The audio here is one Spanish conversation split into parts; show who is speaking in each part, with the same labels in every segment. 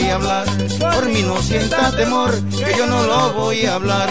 Speaker 1: hablar. Por mí no sienta temor, que yo no lo voy a hablar.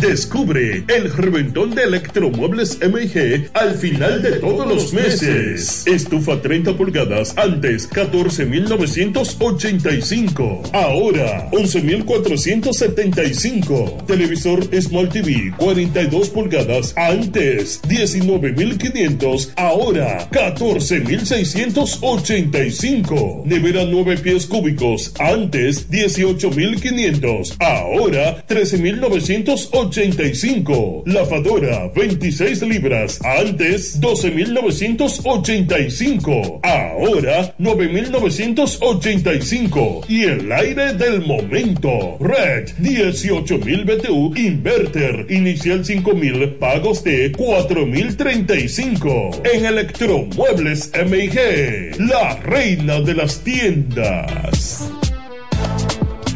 Speaker 2: Descubre el reventón de electromuebles MG al final de todos los meses. Estufa 30 pulgadas antes 14.985. Ahora 11.475. Televisor Smart TV 42 pulgadas antes 19.500. Ahora 14.685. Nevera 9 pies cúbicos antes 18.500. Ahora 13.985. 85. Lavadora 26 libras. Antes 12.985. Ahora 9.985. Y el aire del momento. Red 18.000 BTU. Inverter. Inicial 5.000. Pagos de 4.035. En Electromuebles MIG. La reina de las tiendas.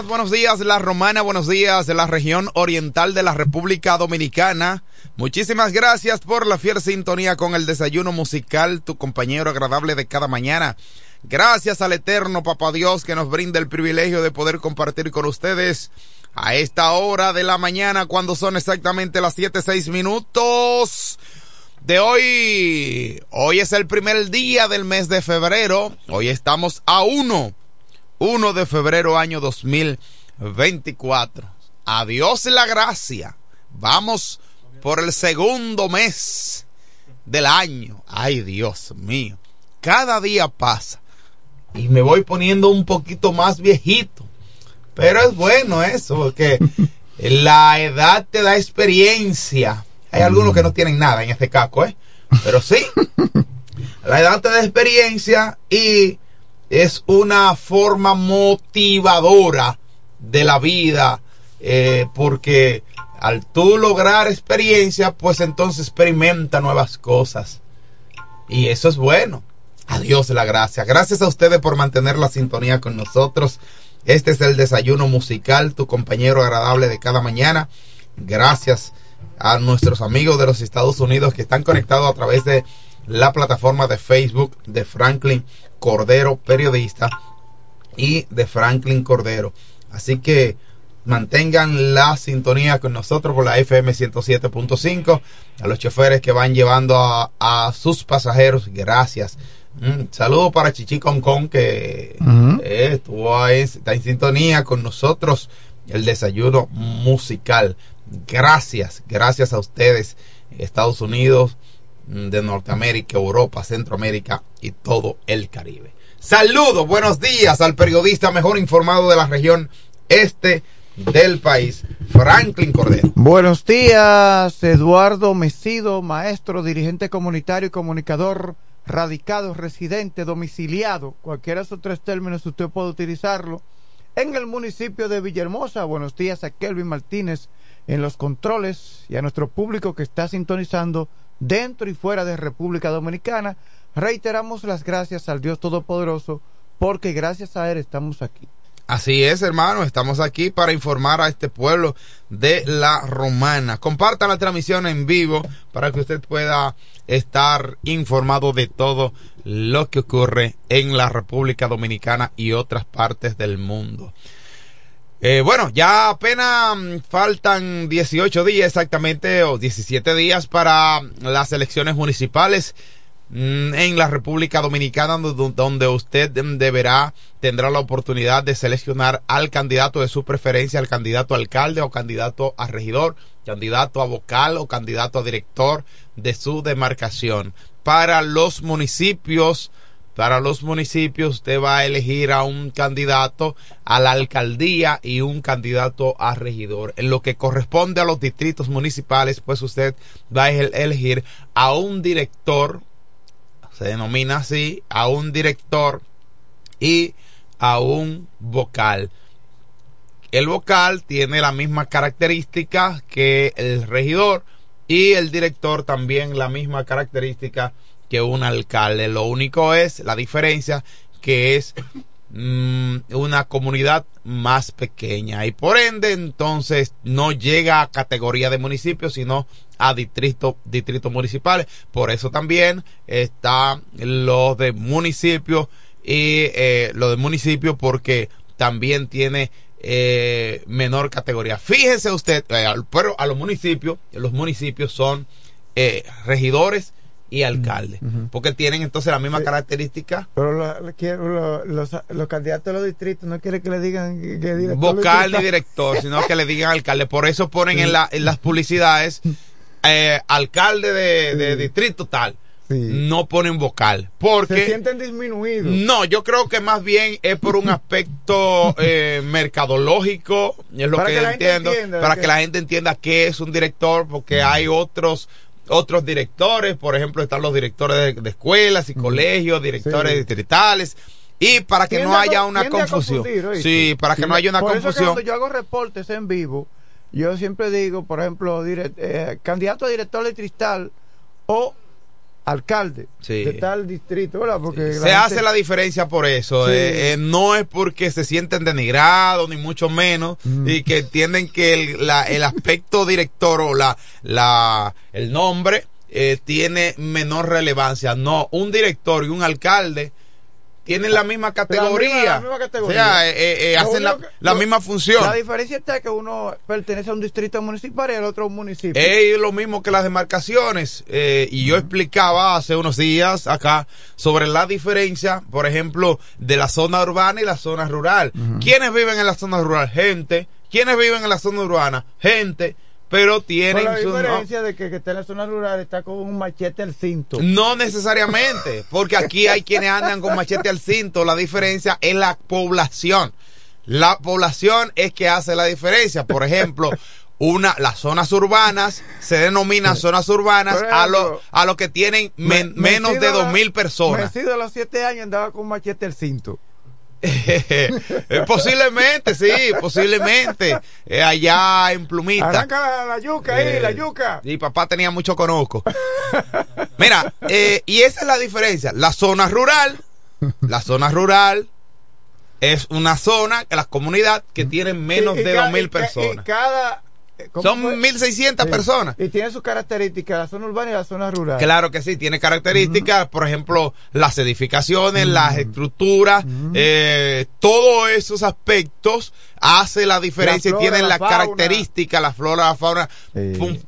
Speaker 3: Buenos días La Romana, buenos días de la región oriental de la República Dominicana. Muchísimas gracias por la fiel sintonía con el desayuno musical, tu compañero agradable de cada mañana. Gracias al eterno Papá Dios que nos brinda el privilegio de poder compartir con ustedes a esta hora de la mañana cuando son exactamente las siete seis minutos de hoy. Hoy es el primer día del mes de febrero. Hoy estamos a uno 1 de febrero año 2024. Adiós la gracia. Vamos por el segundo mes del año. Ay, Dios mío. Cada día pasa. Y me voy poniendo un poquito más viejito. Pero es bueno eso, porque la edad te da experiencia. Hay algunos que no tienen nada en este caco, ¿eh? Pero sí. La edad te da experiencia y es una forma motivadora de la vida, eh, porque al tú lograr experiencia, pues entonces experimenta nuevas cosas. Y eso es bueno. Adiós la gracia. Gracias a ustedes por mantener la sintonía con nosotros. Este es el desayuno musical, tu compañero agradable de cada mañana. Gracias a nuestros amigos de los Estados Unidos que están conectados a través de la plataforma de Facebook de Franklin Cordero, periodista, y de Franklin Cordero. Así que mantengan la sintonía con nosotros por la FM 107.5. A los choferes que van llevando a, sus pasajeros, gracias. Mm, saludo para Chichi Concon que eh, estuvo ahí, está en sintonía con nosotros. El desayuno musical. Gracias, gracias a ustedes, Estados Unidos, de Norteamérica, Europa, Centroamérica y todo el Caribe. Saludos, buenos días al periodista mejor informado de la región este del país, Franklin Cordero.
Speaker 4: Buenos días, Eduardo Mesido, maestro, dirigente comunitario y comunicador radicado, residente, domiciliado, cualquiera de esos tres términos usted puede utilizarlo, en el municipio de Villahermosa. Buenos días a Kelvin Martínez en los controles y a nuestro público que está sintonizando dentro y fuera de República Dominicana. Reiteramos las gracias al Dios Todopoderoso porque gracias a Él estamos aquí.
Speaker 3: Así es, hermano, estamos aquí para informar a este pueblo de la Romana. Compartan la transmisión en vivo para que usted pueda estar informado de todo lo que ocurre en la República Dominicana y otras partes del mundo. Eh, bueno, ya apenas mm, faltan 18 días exactamente, o 17 días para las elecciones municipales mm, en la República Dominicana, donde usted deberá, tendrá la oportunidad de seleccionar al candidato de su preferencia, al candidato a alcalde o candidato a regidor, candidato a vocal o candidato a director de su demarcación. Para los municipios para los municipios usted va a elegir a un candidato a la alcaldía y un candidato a regidor. En lo que corresponde a los distritos municipales, pues usted va a elegir a un director, se denomina así, a un director y a un vocal. El vocal tiene la misma característica que el regidor y el director también la misma característica que un alcalde. Lo único es la diferencia que es mm, una comunidad más pequeña y por ende entonces no llega a categoría de municipio sino a distrito distritos municipales por eso también está lo de municipio y eh, lo de municipio porque también tiene eh, menor categoría. Fíjese usted, eh, pero a los municipios, los municipios son eh, regidores y alcaldes, porque tienen entonces la misma característica.
Speaker 4: Pero los, los, candidatos de los distritos no quieren que le digan que,
Speaker 3: vocal ni director, sino que le digan alcalde. Por eso ponen en, la, en las publicidades eh, alcalde de, de distrito tal no ponen vocal. Porque.
Speaker 4: Se sienten disminuidos.
Speaker 3: No, yo creo que más bien es por un aspecto eh, mercadológico, es lo que, entiendo, para que... la gente entienda qué es un director, porque hay otros otros directores, por ejemplo, están los directores de, escuelas y colegios, directores distritales. Y para que no haya una confusión. Sí, para que no haya una confusión.
Speaker 4: cuando yo hago reportes en vivo, yo siempre digo, por ejemplo, eh, candidato a director de Cristal o alcalde de tal distrito, Porque
Speaker 3: se hace la diferencia por eso. Eh, eh, no es porque se sienten denigrados, ni mucho menos, mm. y que entienden que el, el aspecto director o la, la, el nombre eh, tiene menor relevancia. No, un director y un alcalde tienen la misma categoría. O sea, eh, eh, eh, hacen la, misma función.
Speaker 4: La diferencia está que uno pertenece a un distrito municipal y el otro a un municipio.
Speaker 3: Es lo mismo que las demarcaciones. y yo explicaba hace unos días acá sobre la diferencia, por ejemplo, de la zona urbana y la zona rural. ¿Quiénes viven en la zona rural? Gente. ¿Quiénes viven en la zona urbana? Gente pero tienen
Speaker 4: la diferencia de que, que está en la zona rural está con un machete al cinto.
Speaker 3: No necesariamente, porque aquí hay quienes andan con machete al cinto. La diferencia es la población. La población es que hace la diferencia. Por ejemplo, una, las zonas urbanas se denominan zonas urbanas a lo, a lo que tienen menos de dos mil personas.
Speaker 4: De los siete años andaba con machete al cinto.
Speaker 3: Eh, posiblemente, sí, posiblemente. Eh, allá en Plumita.
Speaker 4: Arranca la, yuca ahí, la eh, yuca.
Speaker 3: Y papá tenía mucho conozco. Mira, y esa es la diferencia. La zona rural, la zona rural es una zona, la comunidad que tiene menos de dos mil personas.
Speaker 4: cada
Speaker 3: son 1.600 personas.
Speaker 4: Y tiene sus características, la zona urbana y la zona rural.
Speaker 3: Claro que sí, tiene características, por ejemplo, las edificaciones, las estructuras, eh, todos esos aspectos hace la diferencia y tienen la, característica, la flora, la fauna,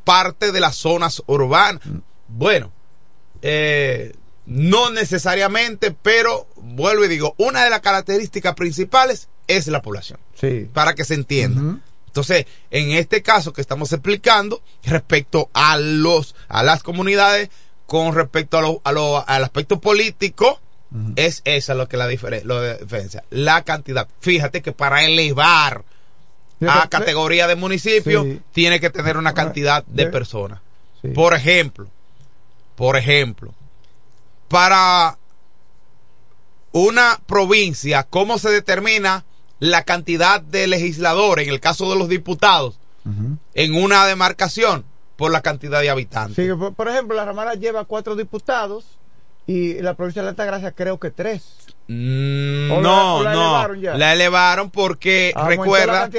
Speaker 3: parte de las zonas urbanas. Bueno, eh, no necesariamente, pero vuelvo y digo, una de las características principales es la población.
Speaker 4: Sí.
Speaker 3: Para que se entienda. Entonces, en este caso que estamos explicando, respecto a los, a las comunidades, con respecto a lo, a lo, al aspecto político, es esa lo que la, diferencia. La cantidad. Fíjate que para elevar a categoría de municipio, tiene que tener una cantidad de personas. Por ejemplo, por ejemplo, para una provincia, ¿cómo se determina la cantidad de legisladores, en el caso de los diputados, en una demarcación por la cantidad de habitantes.
Speaker 4: por, ejemplo, la Romana lleva cuatro diputados y la provincia de Altagracia creo que tres.
Speaker 3: Mm, no, la, no, elevaron la elevaron porque recuerda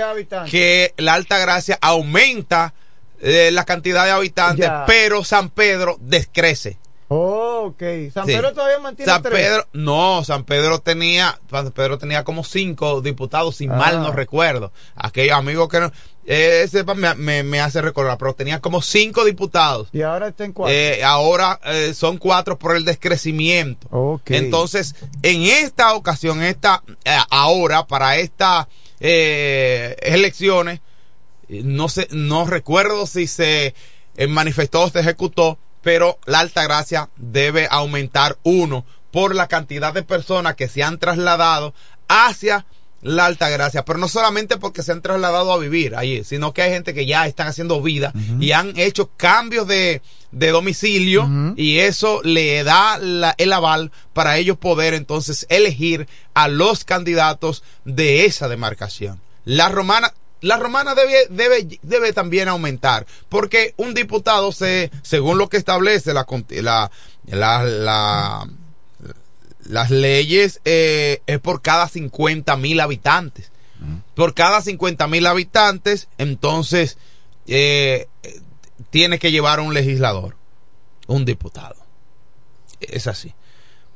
Speaker 3: que la Altagracia aumenta eh, la cantidad de habitantes, pero San Pedro descrece.
Speaker 4: Oh, ok. San Pedro todavía mantiene
Speaker 3: San Pedro, no, San Pedro tenía, San Pedro tenía como cinco diputados, si mal no ah. recuerdo. Aquellos amigos que no, ese me, me, hace recordar, pero tenía como cinco diputados.
Speaker 4: Y ahora está en cuatro.
Speaker 3: Eh, ahora eh, son cuatro por el descrecimiento.
Speaker 4: Okay.
Speaker 3: Entonces, en esta ocasión, esta, eh, ahora, para estas elecciones, no sé, no recuerdo si se manifestó o se ejecutó, pero la alta gracia debe aumentar uno por la cantidad de personas que se han trasladado hacia la Altagracia, pero no solamente porque se han trasladado a vivir allí, sino que hay gente que ya están haciendo vida y han hecho cambios de, de domicilio y eso le da la- el aval para ellos poder entonces elegir a los candidatos de esa demarcación. La romana, la romana debe, debe, debe también aumentar, porque un diputado se, según lo que establece la, la, la, la- las leyes eh, es por cada 50 mil habitantes. Por cada 50 mil habitantes, entonces eh, tiene que llevar un legislador, un diputado. Es así.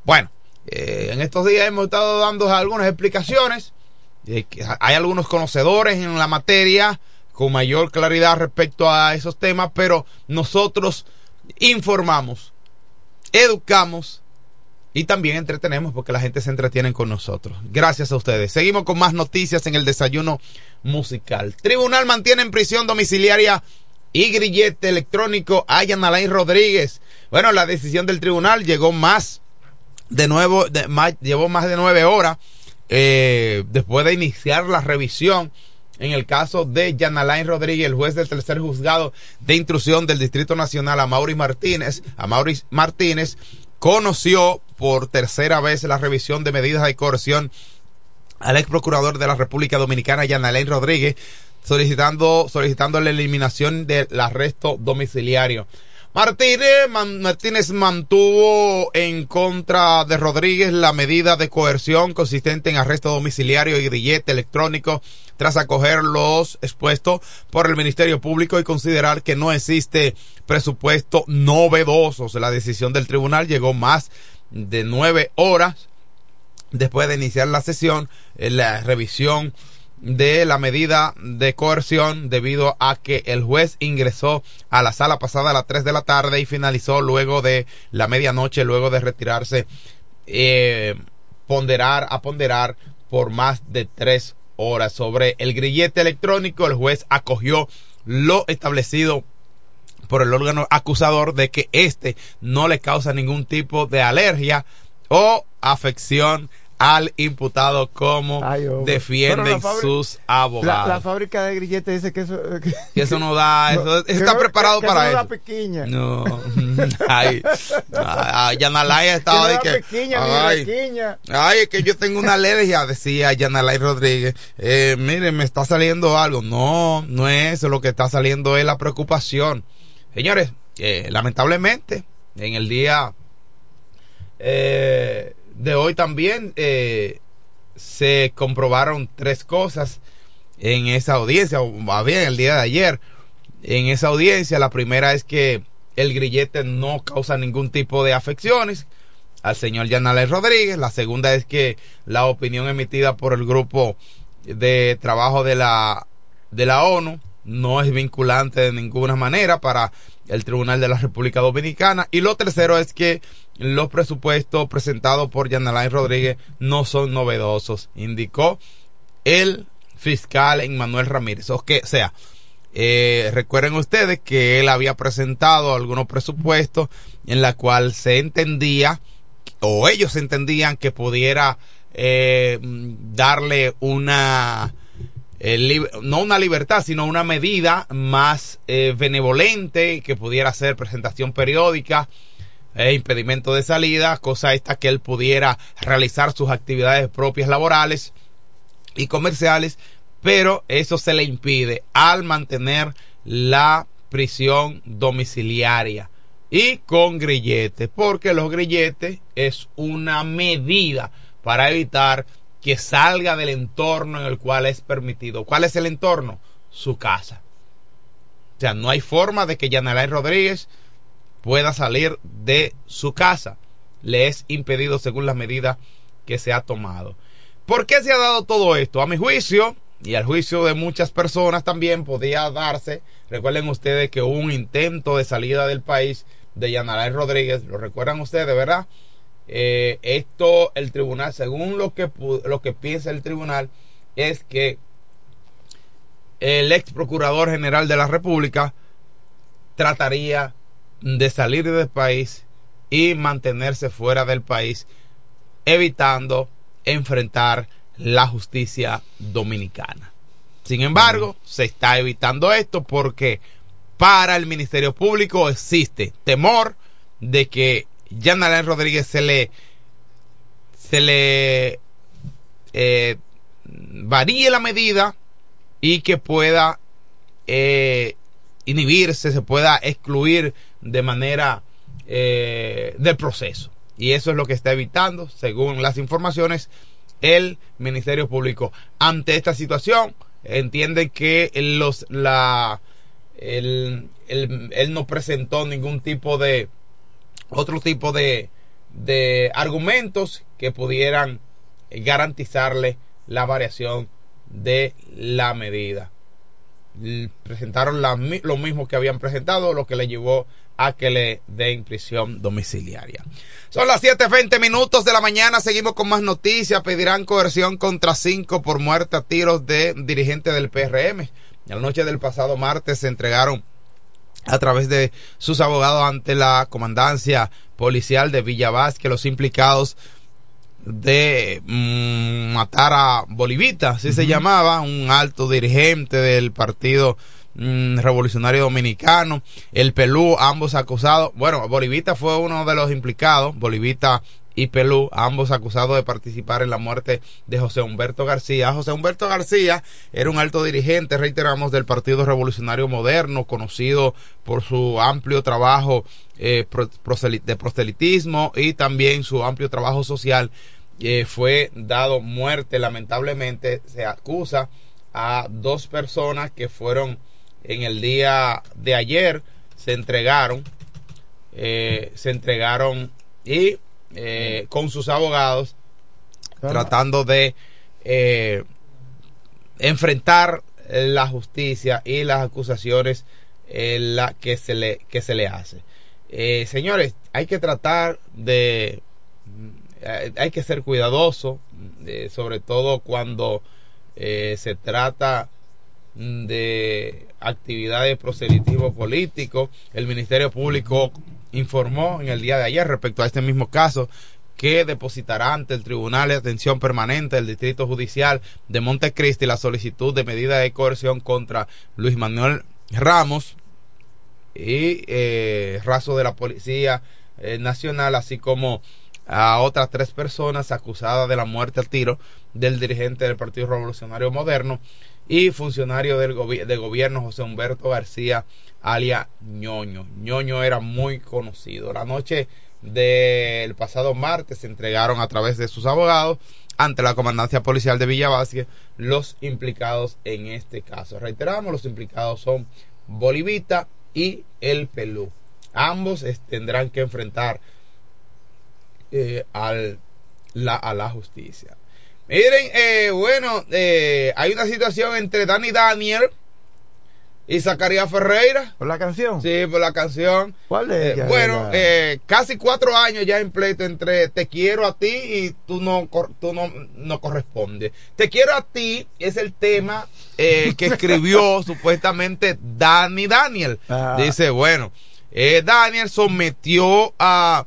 Speaker 3: Bueno, eh, en estos días hemos estado dando algunas explicaciones. Eh, hay algunos conocedores en la materia con mayor claridad respecto a esos temas, pero nosotros informamos, educamos y también entretenemos porque la gente se entretiene con nosotros. Gracias a ustedes. Seguimos con más noticias en el desayuno musical. Tribunal mantiene en prisión domiciliaria y grillete electrónico a Yan Alain Rodríguez. Bueno, la decisión del tribunal llegó más de nuevo, de, llevó más de nueve horas eh, después de iniciar la revisión en el caso de Jan Alain Rodríguez, el juez del tercer juzgado de intrusión del Distrito Nacional, a Mauri Martínez, a Mauri Martínez, conoció por tercera vez la revisión de medidas de coerción al ex procurador de la República Dominicana, Jan Alain Rodríguez, solicitando, solicitando la eliminación del arresto domiciliario. Martínez, Martínez mantuvo en contra de Rodríguez la medida de coerción consistente en arresto domiciliario y grillete electrónico tras acoger los expuestos por el Ministerio Público y considerar que no existe presupuesto novedoso. La decisión del tribunal llegó más de nueve horas después de iniciar la sesión, eh, la revisión de la medida de coerción debido a que el juez ingresó a la sala pasada a las 3 de la tarde y finalizó luego de la medianoche, luego de retirarse, eh, ponderar, a ponderar por más de tres horas sobre el grillete electrónico. El juez acogió lo establecido por el órgano acusador de que este no le causa ningún tipo de alergia o afección al imputado como defienden
Speaker 4: la fabri-
Speaker 3: sus
Speaker 4: La,
Speaker 3: abogados.
Speaker 4: la fábrica de grilletes dice que eso, que,
Speaker 3: que eso no da, eso,
Speaker 4: No,
Speaker 3: eso está
Speaker 4: no-
Speaker 3: preparado
Speaker 4: que-
Speaker 3: para
Speaker 4: eso no
Speaker 3: eso.
Speaker 4: da piquiña.
Speaker 3: No, ay, ay, Yanalaya estaba de que,
Speaker 4: ni
Speaker 3: ay, ay, es que yo tengo una alergia, decía Yanalay Rodríguez. Eh, mire, me está saliendo algo. No, no es eso, lo que está saliendo es la preocupación. Señores, eh, lamentablemente, en el día eh, de hoy también eh, se comprobaron tres cosas en esa audiencia, o más bien el día de ayer. En esa audiencia, la primera es que el grillete no causa ningún tipo de afecciones al señor Yanales Rodríguez. La segunda es que la opinión emitida por el grupo de trabajo de la, de la ONU no es vinculante de ninguna manera para el Tribunal de la República Dominicana. Y lo tercero es que los presupuestos presentados por Yanalay Rodríguez no son novedosos, indicó el fiscal Emmanuel Ramírez. O que, sea, eh, recuerden ustedes que él había presentado algunos presupuestos en la cual se entendía o ellos entendían que pudiera eh, darle una eh, no una libertad sino una medida más eh, benevolente que pudiera ser presentación periódica e impedimento de salida cosa esta que él pudiera realizar sus actividades propias laborales y comerciales pero eso se le impide al mantener la prisión domiciliaria y con grilletes, porque los grilletes es una medida para evitar que salga del entorno en el cual es permitido. ¿Cuál es el entorno? Su casa. O sea, no hay forma de que Yanelay Rodríguez pueda salir de su casa. Le es impedido según las medidas que se ha tomado. ¿Por qué se ha dado todo esto? A mi juicio, y al juicio de muchas personas también podía darse, recuerden ustedes que hubo un intento de salida del país de Yanalay Rodríguez, lo recuerdan ustedes, ¿verdad? Eh, esto, el tribunal, según lo que, lo que piensa el tribunal, es que el ex procurador general de la República trataría de salir del país y mantenerse fuera del país evitando enfrentar la justicia dominicana. Sin embargo, se está evitando esto porque para el Ministerio Público existe temor de que Jan Alain Rodríguez se le se le eh, varíe la medida y que pueda eh, inhibirse, se pueda excluir de manera eh, del proceso. Y eso es lo que está evitando, según las informaciones, el Ministerio Público. Ante esta situación, entiende que los, la, él, él no presentó ningún tipo de, otro tipo de, de argumentos que pudieran garantizarle la variación de la medida. Presentaron lo mismo que habían presentado, lo que le llevó a que le den prisión domiciliaria. Son las 7.20 minutos de la mañana, seguimos con más noticias. Pedirán coerción contra cinco por muerte a tiros de dirigentes del PRM. La noche del pasado martes se entregaron a través de sus abogados ante la comandancia policial de Villa Vázquez los implicados de mm, matar a Bolivita, así se llamaba, un alto dirigente del partido mm, revolucionario dominicano, el Pelú, ambos acusados, bueno, Bolivita fue uno de los implicados, Bolivita y Pelú, ambos acusados de participar en la muerte de José Humberto García. José Humberto García era un alto dirigente, reiteramos, del Partido Revolucionario Moderno, conocido por su amplio trabajo eh, de proselitismo y también su amplio trabajo social. Eh, fue dado muerte, lamentablemente, se acusa a dos personas que fueron en el día de ayer, se entregaron, eh, se entregaron y eh, con sus abogados tratando de eh, enfrentar la justicia y las acusaciones eh, la que se le que se le hace. Señores hay que tratar de hay que ser cuidadoso sobre todo cuando se trata de actividades de proselitismo político el ministerio público informó en el día de ayer respecto a este mismo caso que depositará ante el Tribunal de Atención Permanente del Distrito Judicial de Montecristi la solicitud de medida de coerción contra Luis Manuel Ramos y eh, raso de la Policía eh, Nacional, así como a otras tres personas acusadas de la muerte al tiro del dirigente del Partido Revolucionario Moderno y funcionario del de gobierno José Humberto García alia ñoño. ñoño era muy conocido. La noche del pasado martes se entregaron a través de sus abogados ante la comandancia policial de Villa los implicados en este caso. Reiteramos, los implicados son Bolivita y El Pelú. Ambos tendrán que enfrentar eh, al, la, a la justicia. Miren, eh, bueno, eh, hay una situación entre Dani Daniel y Zacarías Ferreira.
Speaker 4: ¿Por la canción?
Speaker 3: Sí, por la canción.
Speaker 4: ¿Cuál es?
Speaker 3: Eh, bueno, eh, casi cuatro años ya en pleito entre Te quiero a ti y tú no, tú no, no corresponde. Te quiero a ti es el tema eh, que escribió supuestamente Dani Daniel.
Speaker 4: Ah.
Speaker 3: Dice, bueno, eh, Daniel sometió a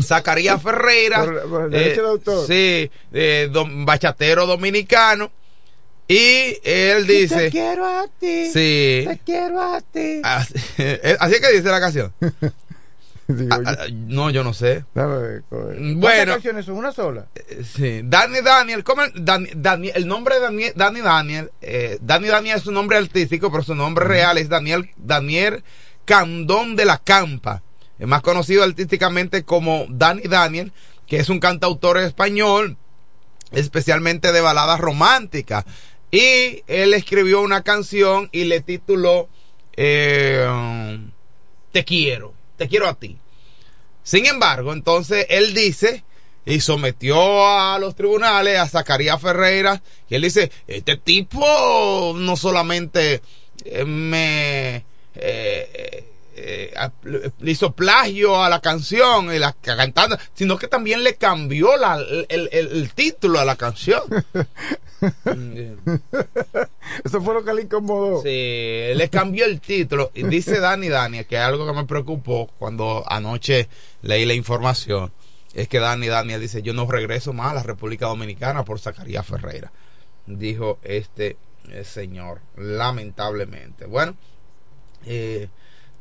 Speaker 3: Zacarías Ferreira.
Speaker 4: Por- por el derecho de autor.
Speaker 3: Sí, eh, dom- bachatero dominicano. Y él dice.
Speaker 4: Te quiero a ti.
Speaker 3: Sí.
Speaker 4: Te quiero a ti.
Speaker 3: Así, así es que dice la canción. Ah, ah, no, yo no sé.
Speaker 4: ¿Cuántas
Speaker 3: Bueno,
Speaker 4: canciones son? ¿Una sola?
Speaker 3: sí. Dani Daniel, ¿cómo el, Dani- Dani- el nombre de Dani, Dani Daniel? Eh, Dani Daniel es su nombre artístico, pero su nombre real es Daniel, Daniel Candón de la Campa. Es más conocido artísticamente como Dani Daniel, que es un cantautor español, especialmente de baladas románticas. Y él escribió una canción y le tituló eh, Te quiero, te quiero a ti. Sin embargo, entonces él dice y sometió a los tribunales a Zacarías Ferreira y él dice, este tipo no solamente eh, me eh, eh, le hizo plagio a la canción y la cantando, sino que también le cambió la, el, el- el título a la canción.
Speaker 4: Eso fue lo que le incomodó.
Speaker 3: Sí, le cambió el título. Y dice Dani Daniel, que es algo que me preocupó cuando anoche leí la información. es que Dani Daniel dice, yo no regreso más a la República Dominicana por Zacarías Ferreira, dijo este eh, señor, lamentablemente. Bueno, eh,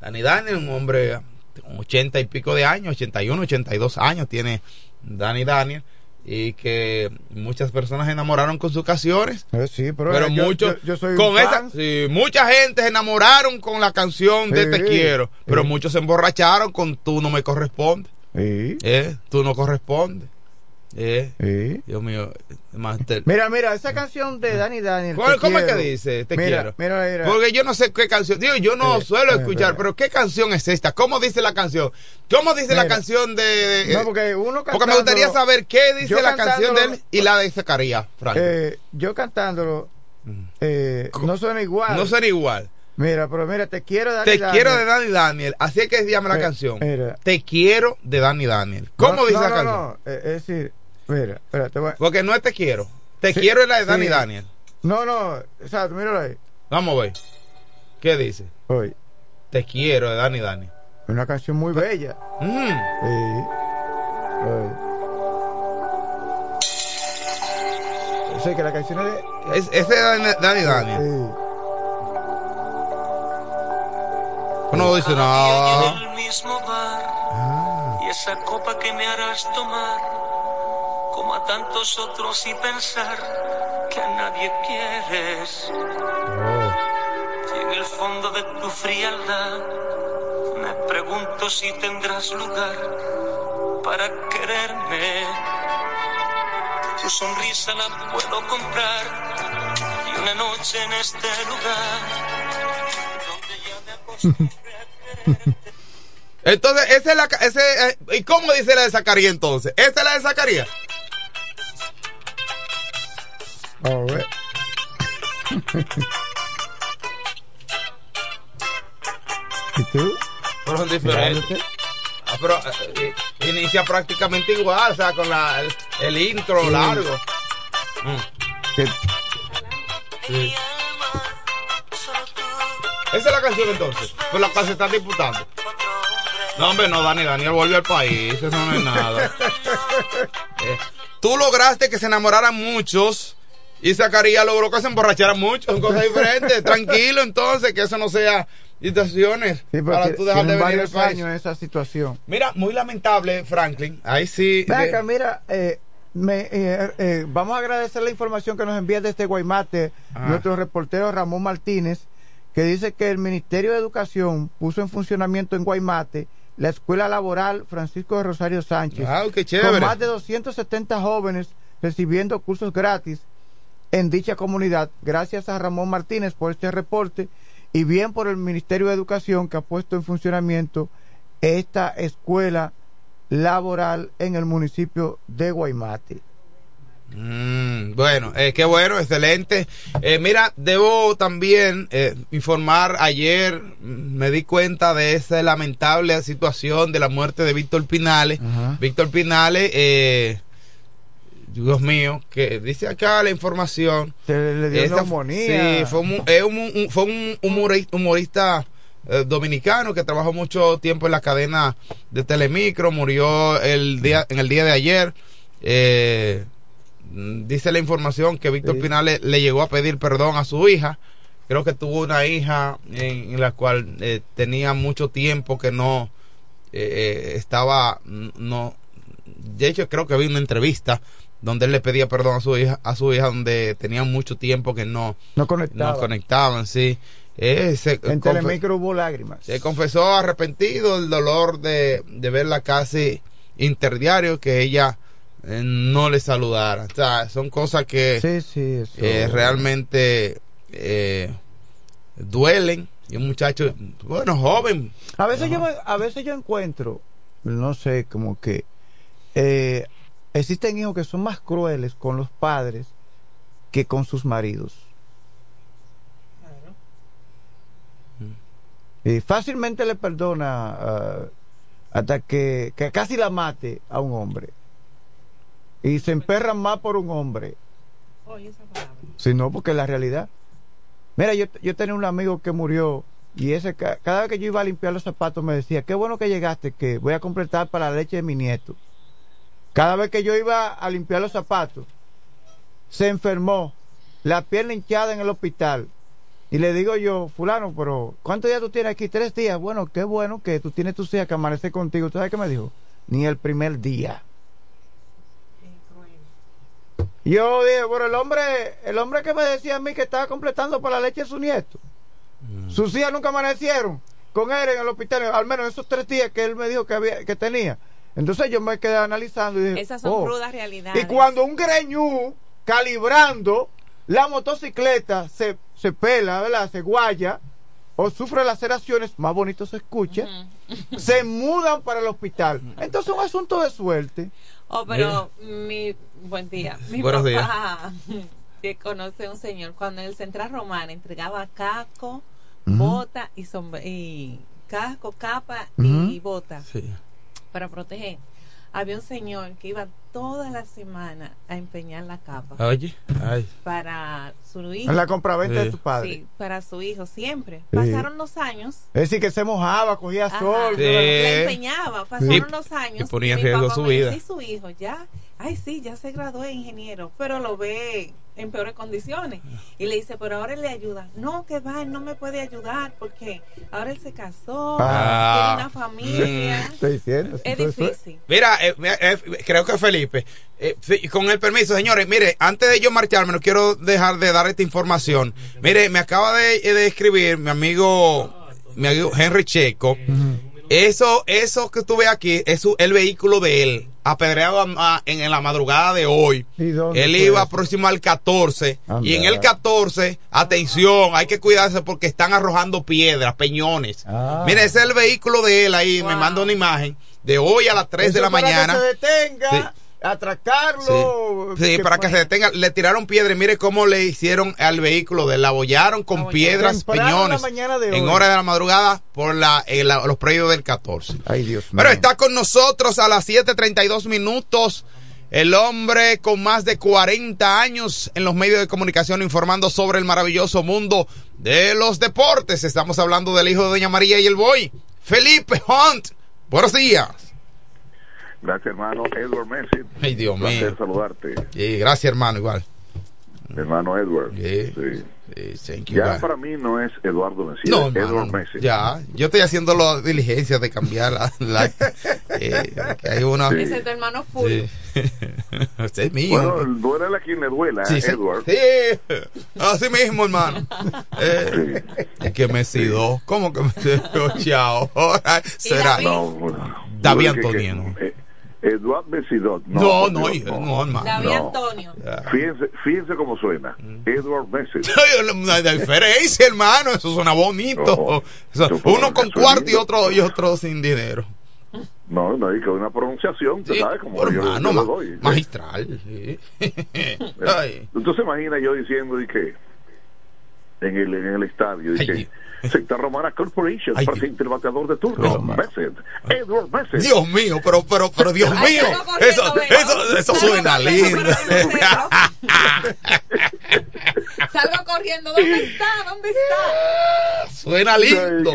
Speaker 3: Dani Daniel, un hombre con ochenta y pico de años, 81, 82 años tiene Dani Daniel y que muchas personas se enamoraron con sus canciones.
Speaker 4: Eh, sí, pero,
Speaker 3: Pero
Speaker 4: eh, yo-
Speaker 3: muchos,
Speaker 4: yo- yo soy
Speaker 3: con esa, sí, mucha gente se enamoraron con la canción de
Speaker 4: Sí,
Speaker 3: Te Quiero, pero
Speaker 4: sí.
Speaker 3: muchos se emborracharon con Tú no me corresponde.
Speaker 4: Sí.
Speaker 3: Eh, tú no corresponde. Eh,
Speaker 4: Sí.
Speaker 3: Dios mío, Master.
Speaker 4: Mira, mira, esa canción de Dani Daniel.
Speaker 3: ¿Cómo, es que dice? Te
Speaker 4: Mira,
Speaker 3: quiero.
Speaker 4: Mira, mira.
Speaker 3: Porque yo no sé qué canción. Digo, yo no suelo escuchar, pero ¿qué canción es esta? ¿Cómo dice la canción? ¿Cómo dice la canción de.? de-
Speaker 4: No, porque uno
Speaker 3: porque me gustaría saber qué dice la canción de él y la de Zacarías, Frank.
Speaker 4: Eh, yo cantándolo, eh, no suena igual.
Speaker 3: no suena igual.
Speaker 4: Mira, pero mira, te quiero, Dani
Speaker 3: Te
Speaker 4: Daniel.
Speaker 3: quiero de Danny Daniel. Así es que se llama la
Speaker 4: Eh,
Speaker 3: canción.
Speaker 4: mira.
Speaker 3: Te quiero de Danny Daniel. ¿Cómo
Speaker 4: No,
Speaker 3: dice
Speaker 4: no,
Speaker 3: la
Speaker 4: no,
Speaker 3: canción?
Speaker 4: no, eh, es decir, mira, espera, te voy a-
Speaker 3: Porque no es te quiero. Te
Speaker 4: Sí,
Speaker 3: quiero es la de
Speaker 4: sí.
Speaker 3: Danny Daniel.
Speaker 4: No, no, exacto, míralo ahí.
Speaker 3: Vamos a ver. ¿Qué dice?
Speaker 4: Oye,
Speaker 3: Te quiero de Danny Daniel.
Speaker 4: una canción muy bella.
Speaker 3: Mm.
Speaker 4: Sí. Oye. Yo sé que la canción es de...
Speaker 3: Es, es Danny, Danny Daniel.
Speaker 4: Sí.
Speaker 3: No dice nada.
Speaker 5: en el mismo bar y esa copa que me harás tomar como a tantos otros y pensar que a nadie quieres y en el fondo de tu frialdad me pregunto si tendrás lugar para quererme tu sonrisa la puedo comprar y una noche en este lugar donde ya me
Speaker 3: Entonces, esa es la. Ese, eh, ¿Y cómo dice la de Zacarías entonces? ¿Esa es la de Zacarías?
Speaker 4: Vamos a ver. ¿Y tú?
Speaker 3: Pero son diferentes. Ah, pero eh, inicia prácticamente igual, o sea, con la, el, el intro
Speaker 4: Sí.
Speaker 3: largo. Mm. Sí. Esa es la canción entonces, por la cual se están disputando. No, hombre, no, Dani, Daniel volvió al país, eso no es nada. Eh, tú lograste que se enamoraran muchos y Zacarías logró que se emborracharan muchos, son cosas diferentes. Tranquilo entonces, que eso no sea situaciones
Speaker 4: Sí,
Speaker 3: para tú dejar de venir al país.
Speaker 4: años esa situación.
Speaker 3: Mira, muy lamentable, Franklin. Ahí sí.
Speaker 4: Ven
Speaker 3: de-
Speaker 4: acá, mira, eh, me, eh, eh, vamos a agradecer la información que nos envía desde Guaymate
Speaker 3: Ah.
Speaker 4: nuestro reportero Ramón Martínez, que dice que el Ministerio de Educación puso en funcionamiento en Guaymate la Escuela Laboral Francisco de Rosario Sánchez,
Speaker 3: Wow, qué chévere.
Speaker 4: con más de 270 jóvenes recibiendo cursos gratis en dicha comunidad. Gracias a Ramón Martínez por este reporte y bien por el Ministerio de Educación que ha puesto en funcionamiento esta escuela laboral en el municipio de Guaymate.
Speaker 3: Mm, bueno, eh, qué bueno, excelente. Eh, mira, debo también eh, informar, ayer me di cuenta de esa lamentable situación de la muerte de Víctor Pinales. Víctor Pinales, eh, Dios mío, que dice acá la información.
Speaker 4: Se le dio
Speaker 3: Esta-
Speaker 4: neumonía.
Speaker 3: Sí, fue un, un- fue un humorista, humorista, eh, dominicano que trabajó mucho tiempo en la cadena de Telemicro, murió el día, en el día de ayer. Eh, dice la información que Víctor
Speaker 4: Sí.
Speaker 3: Pinales le llegó a pedir perdón a su hija. Creo que tuvo una hija en, en la cual eh, tenía mucho tiempo que no eh, estaba, no, de hecho creo que vi una entrevista donde él le pedía perdón a su hija, a su hija donde tenían mucho tiempo que no,
Speaker 4: No conectaba.
Speaker 3: no conectaban, sí. Eh, se,
Speaker 4: En Telemicro hubo lágrimas.
Speaker 3: se confesó arrepentido el dolor de, de verla casi interdiario que ella eh, no le saludara. O sea, son cosas que
Speaker 4: Sí, sí, eso.
Speaker 3: eh, realmente eh, duelen. Y un muchacho, bueno, joven.
Speaker 4: A veces yo a veces yo encuentro, no sé, como que eh, existen hijos que son más crueles con los padres que con sus maridos. Y fácilmente le perdona ah, hasta que, que casi la mate a un hombre. Y se emperran más por un hombre. Si no, porque es la realidad. Mira, yo, yo tenía un amigo que murió y ese ca- cada vez que yo iba a limpiar los zapatos me decía, qué bueno que llegaste, que voy a completar para la leche de mi nieto. Cada vez que yo iba a limpiar los zapatos, se enfermó, la pierna hinchada en el hospital. Y le digo yo, fulano, pero ¿cuántos días tú tienes aquí? Tres días. Bueno, qué bueno que tú tienes tus hijas que amanece contigo. ¿Tú sabes qué me dijo? Ni el primer día. Yo dije, bueno, el hombre, el hombre que me decía a mí que estaba completando por la leche de su nieto. Sus hijas nunca amanecieron con él en el hospital, al menos esos tres días que él me dijo que había, que tenía. Entonces yo me quedé analizando y dije,
Speaker 6: Esas son
Speaker 4: oh.
Speaker 6: crudas realidades.
Speaker 4: Y cuando un greñú calibrando la motocicleta se, se pela, ¿verdad? Se guaya o sufre laceraciones, más bonito se escucha, se mudan para el hospital. Entonces es un asunto de suerte.
Speaker 6: Oh, pero mi buen día. Mi
Speaker 4: Buenos
Speaker 6: papá que conoce a un señor cuando en el Central Romana entregaba casco, bota y y casco, capa y bota para proteger. Había un señor que iba toda la semana a empeñar la capa
Speaker 3: Oye, ay.
Speaker 6: para su hijo.
Speaker 4: En la compraventa de
Speaker 3: Sí.
Speaker 4: tu padre.
Speaker 6: Sí, para su hijo siempre.
Speaker 4: Sí.
Speaker 6: Pasaron los años
Speaker 4: Es decir, que se mojaba, cogía
Speaker 6: Ajá.
Speaker 4: sol.
Speaker 3: Sí.
Speaker 6: Le empeñaba, pasaron los años.
Speaker 3: y ponía en
Speaker 6: mi
Speaker 3: riesgo
Speaker 6: papá
Speaker 3: su vida.
Speaker 6: "¿Y su hijo ya, ay sí, ya se graduó de ingeniero, pero lo ve en peores condiciones. Y le dice, pero ahora él le ayuda. No, que va, él no me puede ayudar porque ahora él se casó,
Speaker 3: Ah.
Speaker 6: tiene una familia.
Speaker 4: Estoy diciendo.
Speaker 6: Es difícil.
Speaker 3: Mira, eh, mira, eh, creo que Felipe, eh, con el permiso, señores, mire, antes de yo marcharme, no quiero dejar de dar esta información. Mire, me acaba de, de escribir mi amigo, mi amigo Henry Checo. Eso, eso que tú ves aquí es su- el vehículo de él, apedreado a- a- en, en la madrugada de hoy.
Speaker 4: ¿Y dónde
Speaker 3: Él iba
Speaker 4: eso?
Speaker 3: próximo al 14
Speaker 4: Anda.
Speaker 3: y en el 14, atención, hay que cuidarse porque están arrojando piedras, peñones.
Speaker 4: Ah.
Speaker 3: Mire, ese es el vehículo de él ahí, me manda una imagen de hoy a las 3 de la
Speaker 4: para
Speaker 3: mañana.
Speaker 4: Que se detenga, atracarlo.
Speaker 3: Sí, para que se detenga, le tiraron piedra y mire cómo le hicieron al vehículo de la abollaron con piedras,
Speaker 4: Temprano en la
Speaker 3: hora de la madrugada por la, la- los predios del 14.
Speaker 4: Ay, Dios mío.
Speaker 3: Pero está con nosotros a las 7:32 minutos. El hombre con más de 40 años en los medios de comunicación informando sobre el maravilloso mundo de los deportes. Estamos hablando del hijo de Doña María y el boy, Felipe Hunt. Buenos días.
Speaker 7: Gracias, hermano. Edward Messi.
Speaker 3: Ay, Dios
Speaker 7: Un placer
Speaker 3: mío.
Speaker 7: saludarte,
Speaker 3: Sí, gracias, hermano, igual.
Speaker 7: hermano Edward.
Speaker 3: Sí.
Speaker 7: Sí.
Speaker 3: thank you,
Speaker 7: Ya para mí no es Eduardo Messi,
Speaker 3: No,
Speaker 7: es
Speaker 3: no.
Speaker 7: Messi.
Speaker 3: Ya, yo estoy haciendo la diligencia de cambiar la. la- eh, que hay una.
Speaker 6: Ese es tu hermano full.
Speaker 3: Sí. Este es mío.
Speaker 7: Bueno, duele a quien le duela,
Speaker 3: Sí, sí.
Speaker 7: Edward.
Speaker 3: Sí, así mismo, hermano. Eh, es que Messi dos. ¿Cómo que Messi dos? Chao. Ahora será.
Speaker 7: No, bueno,
Speaker 3: David
Speaker 7: que-
Speaker 3: Antonio.
Speaker 7: que- eh, Eduard Messi no.
Speaker 3: No, no,
Speaker 7: Dios,
Speaker 3: hijo, no, hermano.
Speaker 6: David
Speaker 7: No.
Speaker 6: Antonio.
Speaker 7: Fíjense, fíjense cómo suena. Edward Messi.
Speaker 3: No hay diferencia, hermano. Eso suena bonito. Eso- uno con cuarto y otro, y otro sin dinero.
Speaker 7: No, no, hay que una pronunciación,
Speaker 3: Sí,
Speaker 7: sabes, como yo,
Speaker 3: hermano,
Speaker 7: yo doy.
Speaker 3: magistral. sí. Ay.
Speaker 7: Entonces imagina yo diciendo de que en el, en el estadio, de que Secta Romana Corporation
Speaker 3: Ay,
Speaker 7: presenta el bateador de turno, Messi, Edward Messi.
Speaker 3: Dios mío, pero, pero, pero Dios
Speaker 7: Ay,
Speaker 3: mío,
Speaker 7: salgo corriendo,
Speaker 3: eso, eso, suena lindo.
Speaker 6: Salgo corriendo. ¿Dónde está? ¿Dónde está?
Speaker 3: Suena lindo.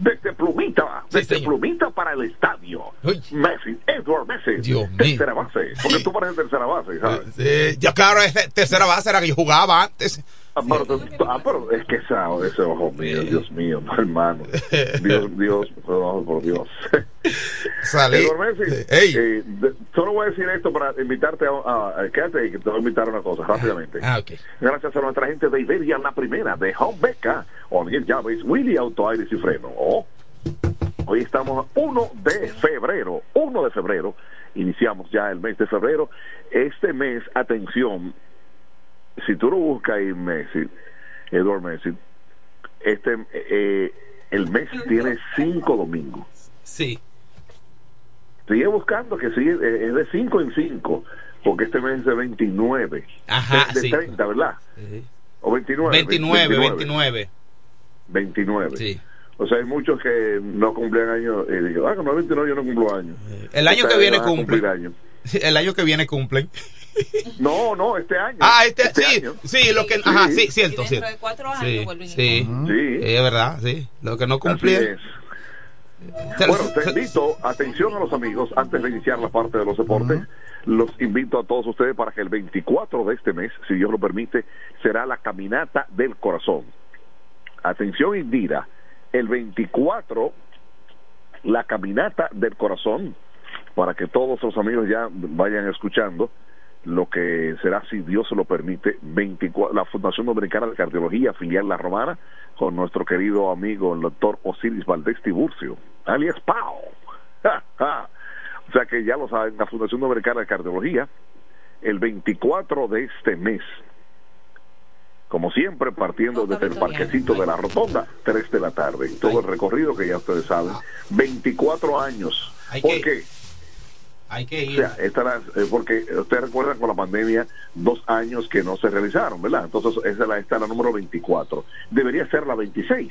Speaker 7: Desde Plumita, desde Plumita para el estadio. Messi, Edward Messi.
Speaker 3: Dios mío.
Speaker 7: Tercera base. Porque tú pareces tercera base, ¿sabes?
Speaker 3: Sí, ya claro, tercera base era que yo jugaba antes.
Speaker 7: Ah, pero, tú- ah, es que esa, ese ojo mío, Dios mío, no, hermano. Dios, Dios, por Dios.
Speaker 3: Salí.
Speaker 7: Eh, de- solo voy a decir esto para invitarte a, a, a- quédate ahí, que te voy a invitar a una cosa rápidamente.
Speaker 3: Ah, ok.
Speaker 7: Gracias a nuestra gente de Iberia, la primera, de Home Beca, O'Neill Llaves, Willy Auto Aires y Freno. Oh, Hoy estamos a 1 de febrero, 1 de febrero, iniciamos ya el mes de febrero. Este mes, atención, si tú lo buscas ahí, Messi, Edward Messi, este, eh, el mes tiene cinco domingos.
Speaker 3: Sí.
Speaker 7: Sigue buscando que sigue, eh, es de 5 en 5, porque este mes es de 29.
Speaker 3: Ajá,
Speaker 7: de, de
Speaker 3: sí.
Speaker 7: 30, ¿verdad? O 29.
Speaker 3: 29, 29.
Speaker 7: 29.
Speaker 3: Sí.
Speaker 7: O sea, hay muchos que no cumplen años y digo, ah, los 29 yo no cumplo años.
Speaker 3: El año
Speaker 7: O sea,
Speaker 3: que viene
Speaker 7: van a
Speaker 3: cumple.
Speaker 7: cumplir años.
Speaker 3: El año que viene cumplen.
Speaker 7: No, no, este año.
Speaker 3: Ah, este, sí,
Speaker 7: año.
Speaker 3: sí, lo que, ajá, sí, cierto,
Speaker 6: Y dentro
Speaker 3: cierto.
Speaker 6: de cuatro años
Speaker 3: Sí,
Speaker 6: vuelven a
Speaker 3: sí,
Speaker 7: Sí.
Speaker 3: es verdad, sí. Lo que no
Speaker 7: es. Bueno, te invito, atención a los amigos, antes de iniciar la parte de los deportes, los invito a todos ustedes para que el 24 de este mes, si Dios lo permite, será la caminata del corazón. Atención, Indira, el 24, la caminata del corazón, para que todos los amigos ya vayan escuchando lo que será, si Dios se lo permite, 24, la Fundación Dominicana de Cardiología, filial La Romana, con nuestro querido amigo el doctor Osiris Valdés Tiburcio, alias Pau. o sea que ya lo saben, la Fundación Dominicana de Cardiología, el 24 de este mes, como siempre, partiendo desde el parquecito de la Rotonda, 3 de la tarde. Todo el recorrido que ya ustedes saben, 24 años. ¿Por qué?
Speaker 3: Hay que ir.
Speaker 7: O sea, esta eh, porque ustedes recuerdan con la pandemia dos años que no se realizaron, ¿verdad? Entonces, esa es la, esta es la número 24. Debería ser la 26,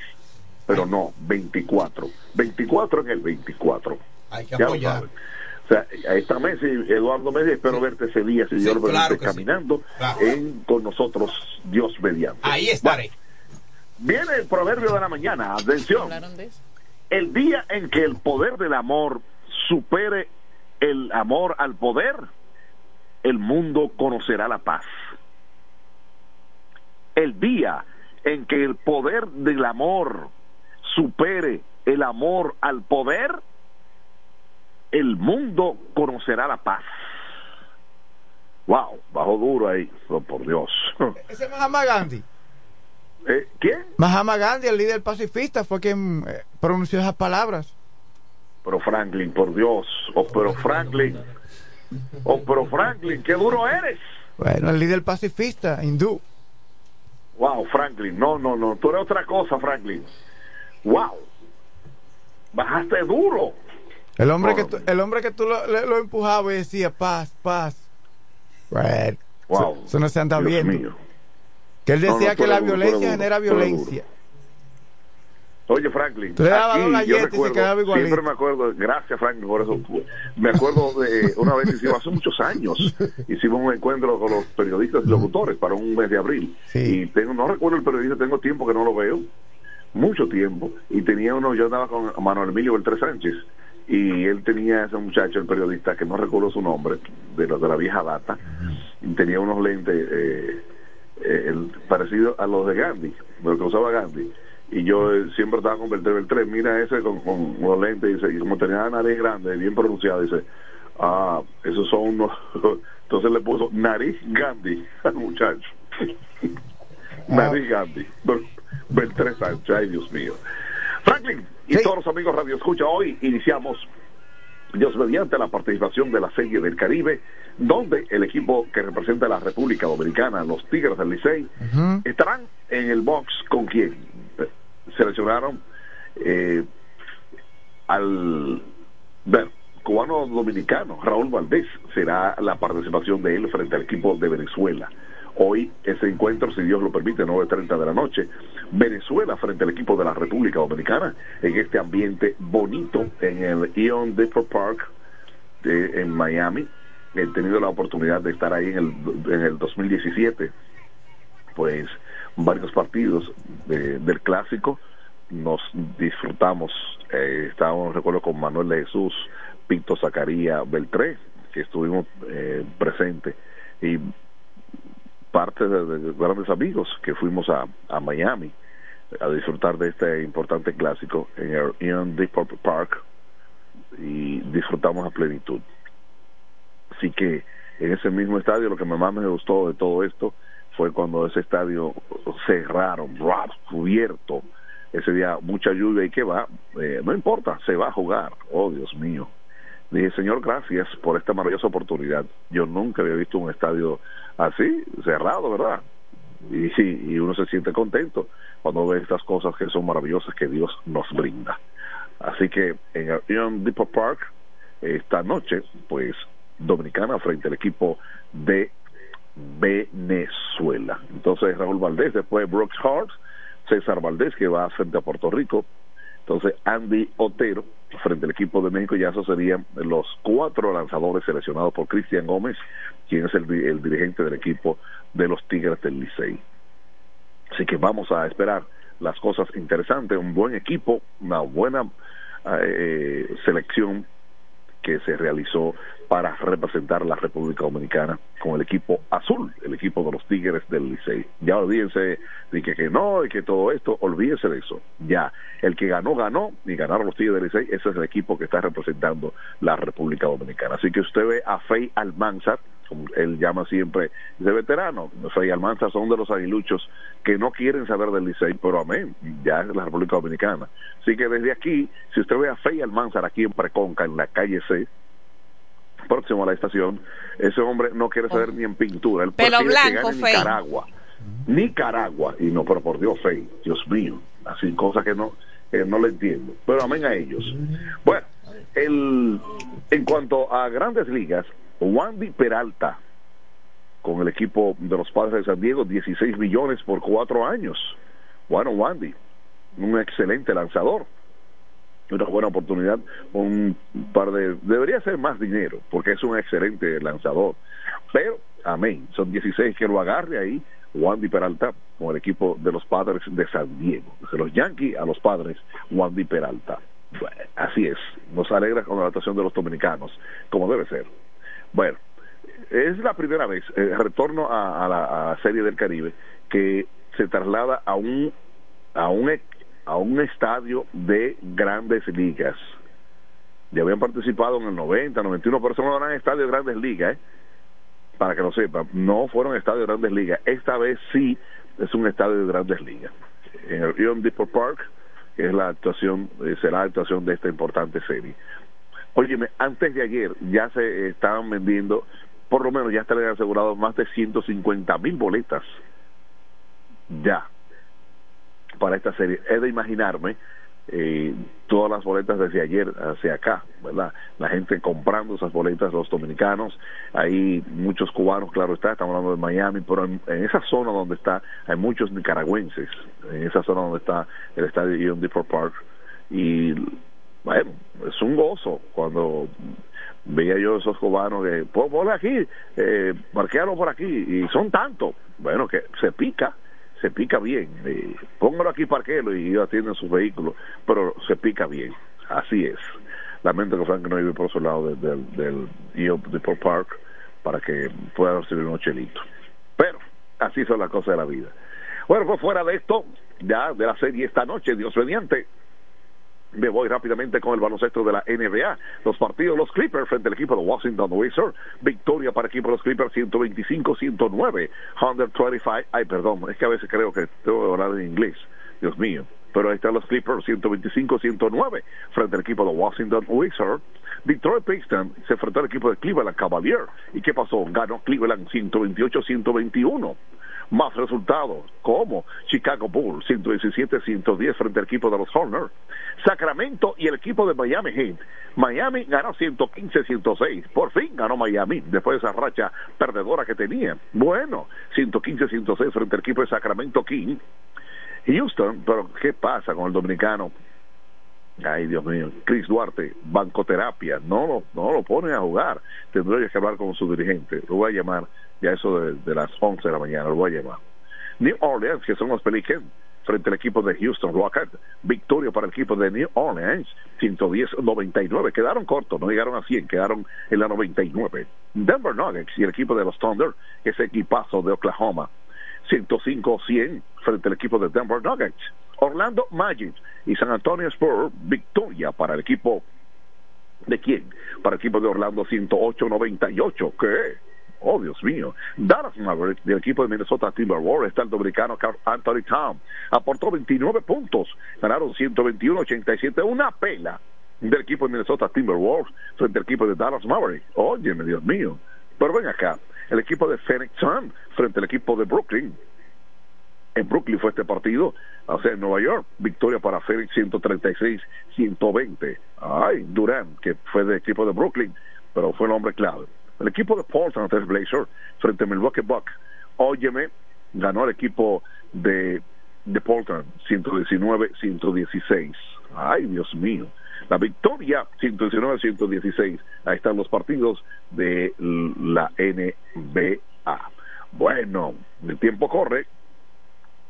Speaker 7: pero no, 24. 24 en el 24.
Speaker 3: Hay que apoyar.
Speaker 7: O sea, ahí está Messi, Eduardo Messi, espero verte ese día, si
Speaker 3: Sí,
Speaker 7: Dios lo permite,
Speaker 3: claro sí.
Speaker 7: caminando
Speaker 3: Claro.
Speaker 7: en, con nosotros, Dios mediante.
Speaker 3: Ahí estaré.
Speaker 7: Viene el proverbio de la mañana, atención. El día en que el poder del amor supere el amor al poder, el mundo conocerá la paz. El día en que el poder del amor supere el amor al poder, el mundo conocerá la paz. Wow, bajo duro ahí, oh, por Dios.
Speaker 4: Ese es Mahatma Gandhi.
Speaker 7: Eh, ¿Quién?
Speaker 4: Mahatma Gandhi, el líder pacifista, fue quien eh, pronunció esas palabras.
Speaker 7: Pero Franklin, por Dios. Oh, pero Franklin. Oh, pero Franklin, qué duro eres.
Speaker 4: Bueno, el líder pacifista, hindú.
Speaker 7: Wow, Franklin. No, no, no. Tú eres otra cosa, Franklin. Wow. Bajaste duro.
Speaker 4: El hombre que tú, el hombre que tú lo, lo empujaba y decía paz, paz. Bueno,
Speaker 7: Wow.
Speaker 4: eso, eso no se anda
Speaker 7: Dios
Speaker 4: viendo.
Speaker 7: mío.
Speaker 4: Que él
Speaker 7: No, no,
Speaker 4: decía que la
Speaker 7: duro,
Speaker 4: violencia genera
Speaker 7: duro.
Speaker 4: violencia.
Speaker 7: Oye, Franklin,
Speaker 4: dabas
Speaker 7: aquí yo
Speaker 4: galleta y se
Speaker 7: recuerdo, siempre me acuerdo, gracias Franklin por eso, me acuerdo de una vez hicimos, hace muchos años, hicimos un encuentro con los periodistas y locutores para un mes de abril, y tengo, no recuerdo el periodista, tengo tiempo que no lo veo, mucho tiempo, y tenía uno, yo andaba con Manuel Emilio Beltré Sánchez, y él tenía ese muchacho, el periodista, que no recuerdo su nombre, de los de la vieja data, y tenía unos lentes eh, eh, parecidos a los de Gandhi, de lo que usaba Gandhi. Y yo eh, siempre estaba con Beltré Beltré, mira ese con, con los lentes, dice, y como tenía la nariz grande, bien pronunciada, dice, ah, esos son unos... Entonces le puso nariz Gandhi al muchacho. nariz Gandhi. Bel- Beltré Sánchez, ay Dios mío. Franklin y todos los amigos Radio Escucha, hoy iniciamos Dios mediante la participación de la Serie del Caribe, donde el equipo que representa a la República Dominicana, los Tigres del Licey, estarán en el box con quien seleccionaron eh, al cubano dominicano Raúl Valdés será la participación de él frente al equipo de Venezuela. Hoy ese encuentro si Dios lo permite 9.30 de la noche Venezuela frente al equipo de la República Dominicana en este ambiente bonito en el Ion Depot Park de- en Miami. He tenido la oportunidad de estar ahí en el, en el 2017 pues varios partidos de- del clásico. Nos disfrutamos eh, estábamos recuerdo con Manuel de Jesús Pito Zacarías Beltré que estuvimos eh, presentes y parte de, de grandes amigos que fuimos a, a Miami a disfrutar de este importante clásico en el Ian Depot Park y disfrutamos a plenitud. Así que en ese mismo estadio lo que más me gustó de todo esto fue cuando ese estadio cerraron, ¡rap! cubierto, ese día mucha lluvia y que va, eh, no importa, se va a jugar, oh Dios mío. Dije, Señor, gracias por esta maravillosa oportunidad. Yo nunca había visto un estadio así, cerrado, ¿verdad? Y, y uno se siente contento cuando ve estas cosas que son maravillosas que Dios nos brinda. Así que en el Ian Depot Park, esta noche, pues, Dominicana frente al equipo de Venezuela. Entonces Raúl Valdés, después Brooks Hart, César Valdés que va frente a Puerto Rico, entonces Andy Otero frente al equipo de México, ya esos serían los cuatro lanzadores seleccionados por Cristian Gómez, quien es el, di- el dirigente del equipo de los Tigres del Licey. Así que vamos a esperar las cosas interesantes, un buen equipo, una buena eh, selección que se realizó para representar la República Dominicana con el equipo azul, el equipo de los Tigres del Licey. Ya olvídense de que, no y que todo esto, olvídense de eso. Ya, el que ganó, ganó y ganaron los Tigres del Licey, ese es el equipo que está representando la República Dominicana. Así que usted ve a Fey Almanzar, como él llama siempre, de veterano. Fey Almanzar son de los aguiluchos que no quieren saber del Licey, pero amén, ya es la República Dominicana. Así que desde aquí, si usted ve a Fey Almanzar aquí en Preconca, en la calle C, próximo a la estación, ese hombre no quiere saber ni en pintura. Él
Speaker 6: Pelo
Speaker 7: que
Speaker 6: blanco,
Speaker 7: gane
Speaker 6: Fey.
Speaker 7: Nicaragua. Nicaragua. Y no, pero por Dios, Fey, Dios mío. Así, cosas que no, que no le entiendo. Pero amén a ellos. Bueno, el, en cuanto a grandes ligas, Wandy Peralta, con el equipo de los Padres de San Diego, 16 millones por cuatro años. Bueno, Wandy, un excelente lanzador una buena oportunidad, un par de... Debería ser más dinero, porque es un excelente lanzador. Pero, amén, son 16 que lo agarre ahí, Wandy Peralta, con el equipo de los Padres de San Diego. De los Yankees a los Padres, Wandy Peralta. Así es, nos alegra con la adaptación de los dominicanos, como debe ser. Bueno, es la primera vez, eh, retorno a, la Serie del Caribe, que se traslada a un a un a un estadio de grandes ligas. Ya habían participado en el 90, 91, pero eso no eran estadios de grandes ligas, ¿eh? para que lo sepan. No fueron estadios de grandes ligas. Esta vez sí es un estadio de grandes ligas. En el Ion Depot Park, que es la actuación, eh, será la actuación de esta importante serie. Óyeme, antes de ayer ya se estaban vendiendo, por lo menos ya estarían asegurados más de 150 mil boletas. Ya, para esta serie. He de imaginarme eh, todas las boletas desde ayer hacia acá, ¿verdad? La gente comprando esas boletas, los dominicanos, hay muchos cubanos, claro está, estamos hablando de Miami, pero en, esa zona donde está, hay muchos nicaragüenses, en esa zona donde está el estadio Ion Depot Park, y bueno, es un gozo cuando veía yo esos cubanos que, pues ponle aquí, eh, por aquí, y son tantos, bueno, que se pica, se pica bien. Eh, póngalo aquí, parquelo y atienden sus vehículos, pero se pica bien. Así es. Lamento que Frank no vive por su lado del, del, EO Depot Park para que pueda recibir unos chelitos. Pero así son las cosas de la vida. Bueno, fuera de esto, ya de la serie esta noche, Dios mediante, me voy rápidamente con el baloncesto de la NBA. Los partidos, los Clippers frente al equipo de Washington Wizards. Victoria para el equipo de los Clippers 125-109. 125. Ay, perdón, es que a veces creo que tengo que hablar en inglés. Dios mío. Pero ahí están los Clippers 125-109 frente al equipo de Washington Wizards. Detroit Pistons se enfrentó al equipo de Cleveland Cavaliers. ¿Y qué pasó? Ganó Cleveland 128-121 más resultados, como Chicago Bulls 117-110 frente al equipo de los Hornets, Sacramento y el equipo de Miami Heat. Miami ganó 115-106, por fin ganó Miami después de esa racha perdedora que tenía. Bueno, 115-106 frente al equipo de Sacramento King. Houston, pero ¿qué pasa con el dominicano? Ay, Dios mío, Chris Duarte, bancoterapia, no lo, no lo ponen a jugar. Tendría que hablar con su dirigente. Lo voy a llamar ya eso de, de las 11 de la mañana, lo voy a llamar. New Orleans, que son los Pelicans, frente al equipo de Houston Rockets. Victoria para el equipo de New Orleans, 110-99. Quedaron cortos, no llegaron a 100, quedaron en la 99. Denver Nuggets y el equipo de los Thunder, ese equipazo de Oklahoma, 105-100 frente al equipo de Denver Nuggets. Orlando Magic y San Antonio Spurs, victoria para el equipo de quién? Para el equipo de Orlando 108-98. ¿Qué? Oh, Dios mío. Dallas Maverick del equipo de Minnesota Timberwolves está el dominicano Carl Anthony Town. Aportó 29 puntos. Ganaron 121-87. Una pela del equipo de Minnesota Timberwolves frente al equipo de Dallas Maverick. Óyeme, Dios mío. Pero ven acá. El equipo de Phoenix Sun frente al equipo de Brooklyn. En Brooklyn fue este partido, o sea, en Nueva York, victoria para Phoenix 136-120. Ay, Durán, que fue del equipo de Brooklyn, pero fue el hombre clave. El equipo de Portland Trail Blazer frente a Milwaukee Bucks. Óyeme, ganó el equipo de, de Portland 119-116. Ay, Dios mío. La victoria 119-116. Ahí están los partidos de la NBA. Bueno, el tiempo corre.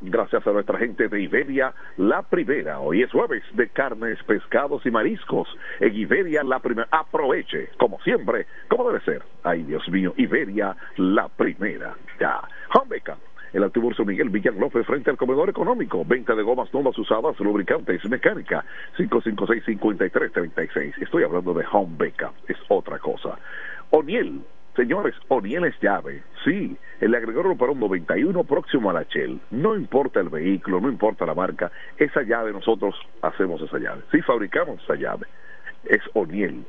Speaker 7: Gracias a nuestra gente de Iberia La Primera. Hoy es jueves de carnes, pescados y mariscos. En Iberia La Primera. Aproveche, como siempre, como debe ser. Ay, Dios mío, Iberia La Primera. Ya. Hombeca el Altiburso Miguel Villan López frente al comedor económico. Venta de gomas nuevas usadas, lubricantes, mecánica. 556-5336. Estoy hablando de Home Beca. Es otra cosa. O'Neill. Señores, O'Neill es llave. Sí, el agregador para un 91 próximo a la Shell. No importa el vehículo, no importa la marca. Esa llave nosotros hacemos esa llave. Sí, fabricamos esa llave. Es O'Neill.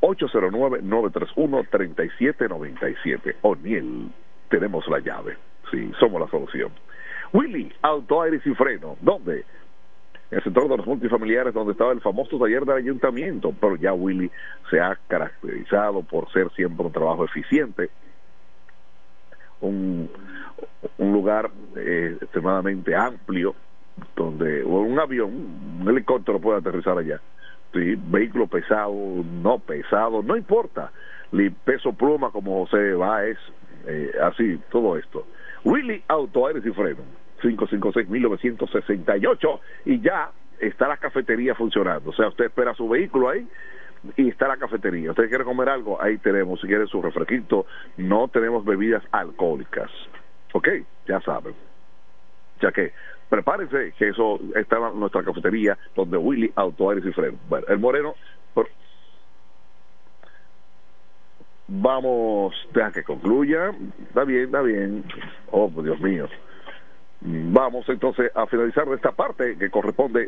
Speaker 7: 809-931-3797. O'Neill. Tenemos la llave. Sí, somos la solución. Willy, Auto Aires y Freno. ¿Dónde? El sector de los multifamiliares donde estaba el famoso taller del ayuntamiento, pero ya Willy se ha caracterizado por ser siempre un trabajo eficiente, un, un lugar eh, extremadamente amplio, donde un avión, un helicóptero puede aterrizar allá. Sí, vehículo pesado, no pesado, no importa. Peso pluma como José Báez, eh, así, todo esto. Willy Auto Aires y Freno, 556-1968, y ya está la cafetería funcionando. O sea, usted espera su vehículo ahí y está la cafetería. Usted quiere comer algo, ahí tenemos. Si quiere su refresquito, no tenemos bebidas alcohólicas. ¿Ok? Ya saben. Ya que prepárense que eso está en nuestra cafetería donde Willy Auto Aires y Freno. Bueno, el Moreno... Vamos, deja que concluya. Está bien, está bien. Oh, Dios mío. Vamos entonces a finalizar esta parte que corresponde